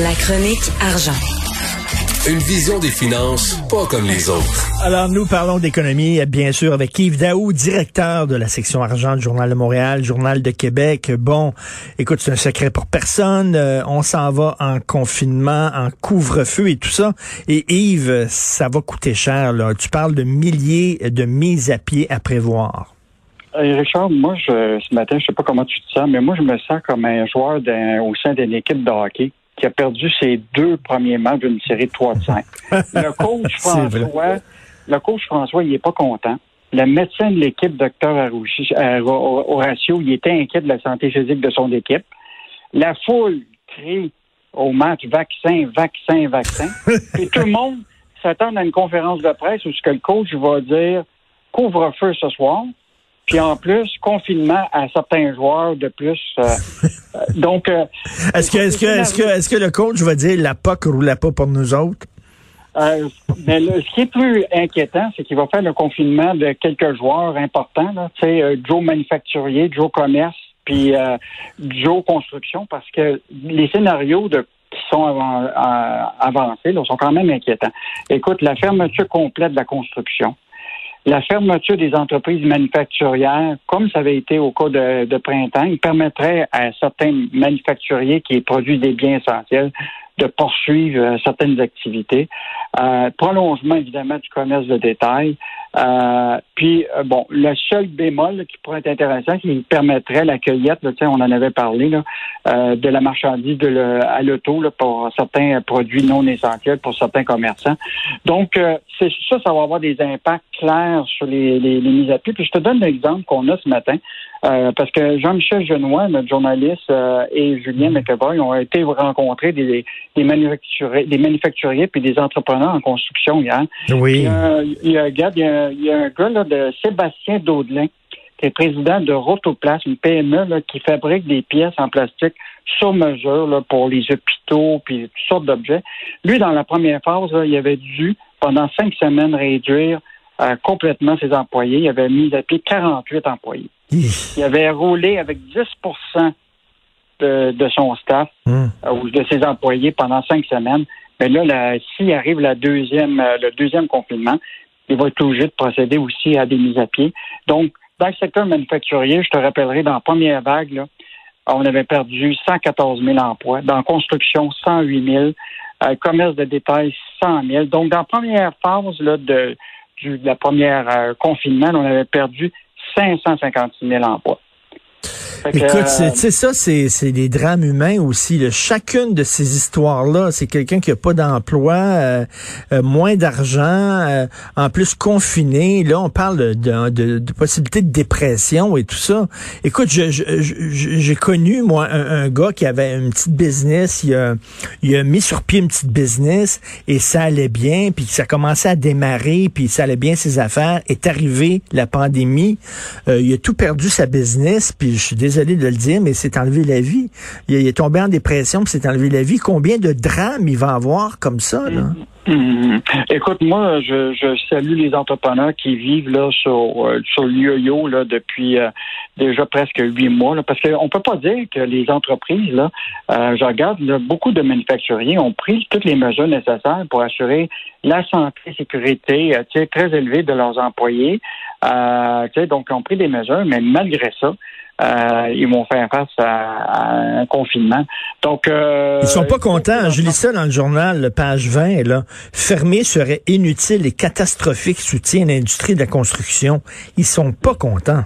La chronique argent. Une vision des finances pas comme les autres. Alors, nous parlons d'économie, bien sûr, avec Yves Daou, directeur de la section argent du Journal de Montréal, Journal de Québec. Bon, écoute, c'est un secret pour personne. Euh, on s'en va en confinement, en couvre-feu et tout ça. Et Yves, ça va coûter cher. Là. Tu parles de milliers de mises à pied à prévoir. Richard, moi, je, ce matin, je sais pas comment tu te sens, mais moi, je me sens comme un joueur au sein d'une équipe de hockey qui a perdu ses deux premiers matchs d'une série de 3 de 5. Le coach François, le coach François, il est pas content. Le médecin de l'équipe, docteur Horacio, il était inquiet de la santé physique de son équipe. La foule crie au match vaccin, vaccin, vaccin. Et tout le monde s'attend à une conférence de presse où ce que le coach va dire couvre-feu ce soir. Puis en plus, confinement à certains joueurs de plus. Euh, euh, donc, euh, est-ce que, est-ce que, est-ce que, est-ce que le coach va dire la POC roulait pas pour nous autres? Euh, mais ce qui est plus inquiétant, c'est qu'il va faire le confinement de quelques joueurs importants, tu sais, Joe Manufacturier, Joe Commerce, puis Joe Construction, parce que les scénarios de qui sont avancés là, sont quand même inquiétants. Écoute, la fermeture complète de la construction, la fermeture des entreprises manufacturières, comme ça avait été au cas de, printemps, il permettrait à certains manufacturiers qui produisent des biens essentiels de poursuivre euh, certaines activités. Euh, prolongement, évidemment, du commerce de détail. Euh, puis, euh, bon, le seul bémol qui pourrait être intéressant, qui permettrait la cueillette, on en avait parlé, là, euh, de la marchandise de à l'auto pour certains produits non essentiels, pour certains commerçants. Donc, c'est ça, ça va avoir des impacts clairs sur les, les, les mises à pied. Puis, je te donne l'exemple qu'on a ce matin. Parce que Jean-Michel Genois, notre journaliste, et Julien mm. McEvoy ont été rencontrer des, des, manufacturiers, des manufacturiers puis des entrepreneurs en construction hier. Oui. Il y a, il y a, il y a un gars là, de Sébastien Daudelin, qui est président de Rotoplas, une PME là, qui fabrique des pièces en plastique sur mesure là, pour les hôpitaux puis toutes sortes d'objets. Lui, dans la première phase, il avait dû, pendant cinq semaines, réduire euh, complètement ses employés. Il avait mis à pied 48 employés. Il avait roulé avec 10% de, son staff hmm. euh, ou de ses employés pendant cinq semaines. Mais là, s'il arrive la deuxième, euh, le deuxième confinement, il va être obligé de procéder aussi à des mises à pied. Donc, dans le secteur manufacturier, je te rappellerai, dans la première vague, on avait perdu 114 000 emplois. Dans la construction, 108 000. Euh, commerce de détail, 100 000. Donc, dans la première phase de, du, la première confinement, on avait perdu 556 000 emplois. Écoute, c'est ça, c'est des drames humains aussi. Chacune de ces histoires-là, c'est quelqu'un qui a pas d'emploi, euh, euh, moins d'argent, euh, en plus confiné. Là, on parle de, de, de, possibilité de dépression et tout ça. Écoute, j'ai connu, moi, un, gars qui avait une petite business. Il a, il a mis sur pied une petite business et ça allait bien, puis ça commençait à démarrer, puis ça allait bien ses affaires. Est arrivé la pandémie. il a tout perdu sa business, puis je suis désolé de le dire, mais c'est enlevé la vie. Il, est tombé en dépression, puis c'est enlevé la vie. Combien de drames il va avoir comme ça, là? Mm-hmm. Écoute, moi, je, salue les entrepreneurs qui vivent là sur, euh, sur l'IOYO là depuis euh, déjà presque huit mois, parce qu'on peut pas dire que les entreprises, là, euh, je regarde, beaucoup de manufacturiers ont pris toutes les mesures nécessaires pour assurer la santé et sécurité très élevée de leurs employés. donc, ont pris des mesures, mais malgré ça, euh, ils vont faire face à, un confinement. Donc, euh, ils sont pas contents. Je lis ça dans le journal, page 20. Là, fermer serait inutile et catastrophique. Soutien à l'industrie de la construction. Ils sont pas contents.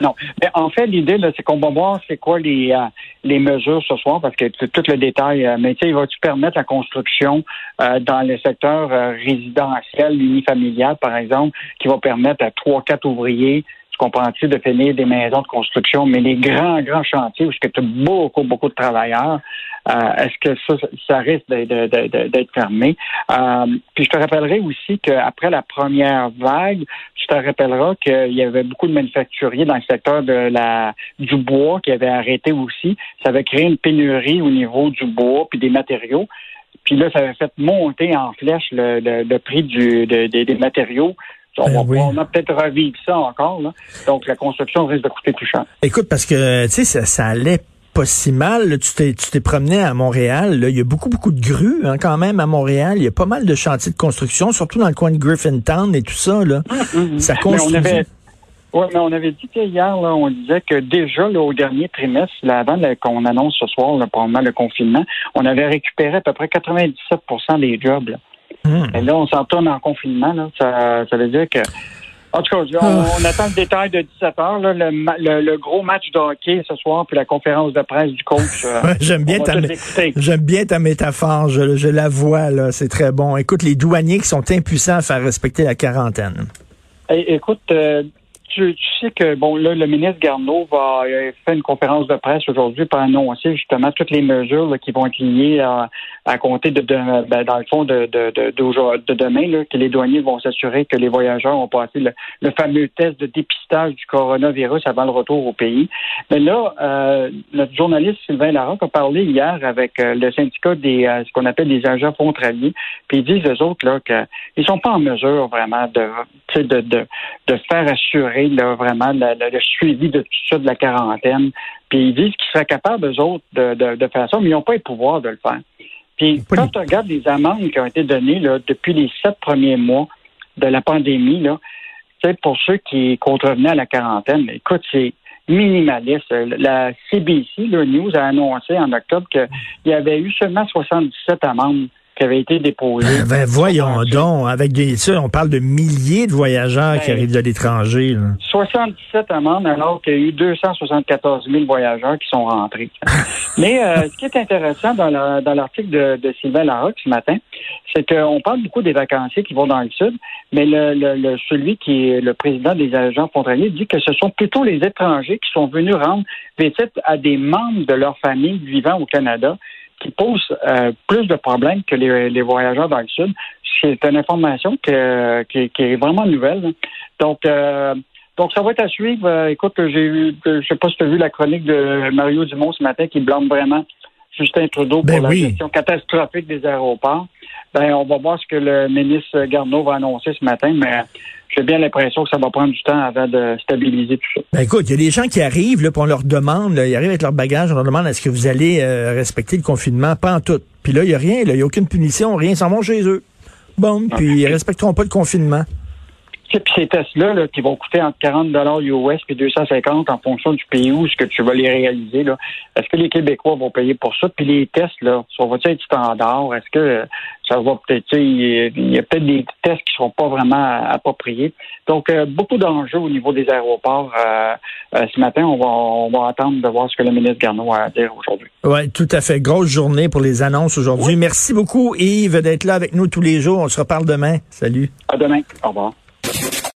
Non. Mais en fait, l'idée, c'est qu'on va voir c'est quoi les, euh, les mesures ce soir, parce que tout le détail, euh, mais tu sais, il va-tu permettre la construction euh, dans le secteur résidentiel, unifamilial, par exemple, qui va permettre à trois, quatre ouvriers comprends-tu, de finir des maisons de construction, mais les grands, grands chantiers où tu as beaucoup, beaucoup de travailleurs, euh, est-ce que ça, ça risque d'être fermé? Euh, puis je te rappellerai aussi qu'après la première vague, tu te rappelleras qu'il y avait beaucoup de manufacturiers dans le secteur de la du bois qui avaient arrêté aussi. Ça avait créé une pénurie au niveau du bois puis des matériaux. Puis là, ça avait fait monter en flèche le, prix du, des matériaux ben on, va, peut-être revivre ça encore. Là. Donc, la construction risque de coûter plus cher. Écoute, parce que, tu sais, ça, ça allait pas si mal. Tu t'es, tu t'es promené à Montréal. Il y a beaucoup, beaucoup de grues hein, quand même à Montréal. Il y a pas mal de chantiers de construction, surtout dans le coin de Griffintown et tout ça. Là. Mm-hmm. Ça construit. Oui, mais on avait dit hier, là, on disait que déjà au dernier trimestre, là, avant qu'on annonce ce soir pendant le confinement, on avait récupéré à peu près 97% des jobs. Hmm. Et là, on s'en tourne en confinement. Là. Ça, ça veut dire que en tout cas, on, ah. attend le détail de 17 heures, là, le, gros match de hockey ce soir, puis la conférence de presse du coach. Euh, j'aime bien ta j'aime bien ta métaphore, je, je la vois là, c'est très bon. Écoute, les douaniers qui sont impuissants à faire respecter la quarantaine. écoute, euh, tu, sais que bon là, le ministre Garneau va euh, faire une conférence de presse aujourd'hui pour annoncer justement toutes les mesures qui vont être liées à, à compter de, ben, dans le fond de, de, de, demain, là, que les douaniers vont s'assurer que les voyageurs ont passé le, fameux test de dépistage du coronavirus avant le retour au pays. Mais là, euh, notre journaliste Sylvain Larocque a parlé hier avec euh, le syndicat des euh, ce qu'on appelle des agents frontaliers, puis ils disent eux autres là qu'ils sont pas en mesure vraiment de de, de, de faire assurer là, vraiment le, suivi de tout ça de la quarantaine. Puis ils disent qu'ils seraient capables, eux autres, de, de, de faire ça, mais ils n'ont pas le pouvoir de le faire. Puis quand on regarde les amendes qui ont été données là, depuis les sept premiers mois de la pandémie, là, pour ceux qui contrevenaient à la quarantaine, écoute, c'est minimaliste. La CBC, le News, a annoncé en octobre qu'il y avait eu seulement 77 amendes qui avait été déposé. Ben, ben voyons donc, avec des, ça, on parle de milliers de voyageurs qui ben, arrivent de l'étranger. 77 amendes alors qu'il y a eu 274 000 voyageurs qui sont rentrés. Mais euh, ce qui est intéressant dans l'article de, de, Sylvain Larocque ce matin, c'est qu'on parle beaucoup des vacanciers qui vont dans le sud, mais le, le, celui qui est le président des agents frontaliers dit que ce sont plutôt les étrangers qui sont venus rendre visite à des membres de leur famille vivant au Canada qui pose euh, plus de problèmes que les, voyageurs dans le Sud. C'est une information qui, est vraiment nouvelle. Donc, euh, donc ça va être à suivre. Euh, écoute, j'ai eu, je sais pas si tu as vu la chronique de Mario Dumont ce matin qui blâme vraiment Justin Trudeau ben pour la gestion catastrophique des aéroports. Ben, on va voir ce que le ministre Garneau va annoncer ce matin, mais j'ai bien l'impression que ça va prendre du temps avant de stabiliser tout ça. Ben écoute, il y a des gens qui arrivent, là, puis on leur demande, ils arrivent avec leur bagage, on leur demande est-ce que vous allez euh, respecter le confinement? Pas en tout. Puis là, il n'y a rien, il n'y a aucune punition, rien, ils s'en vont chez eux. Bon, puis ils respecteront pas le confinement. Puis ces tests-là, qui vont coûter entre 40 US et 250 en fonction du pays où ce que tu vas les réaliser, là, est-ce que les Québécois vont payer pour ça? Puis les tests, là, ça va être standard? Est-ce que ça va peut-être, il y a peut-être des tests qui ne seront pas vraiment appropriés? Donc, euh, beaucoup d'enjeux au niveau des aéroports. Euh, euh, ce matin, on va, on va attendre de voir ce que le ministre Garneau a à dire aujourd'hui. Oui, tout à fait. Grosse journée pour les annonces aujourd'hui. Merci beaucoup, Yves, d'être là avec nous tous les jours. On se reparle demain. Salut. À demain. Au revoir.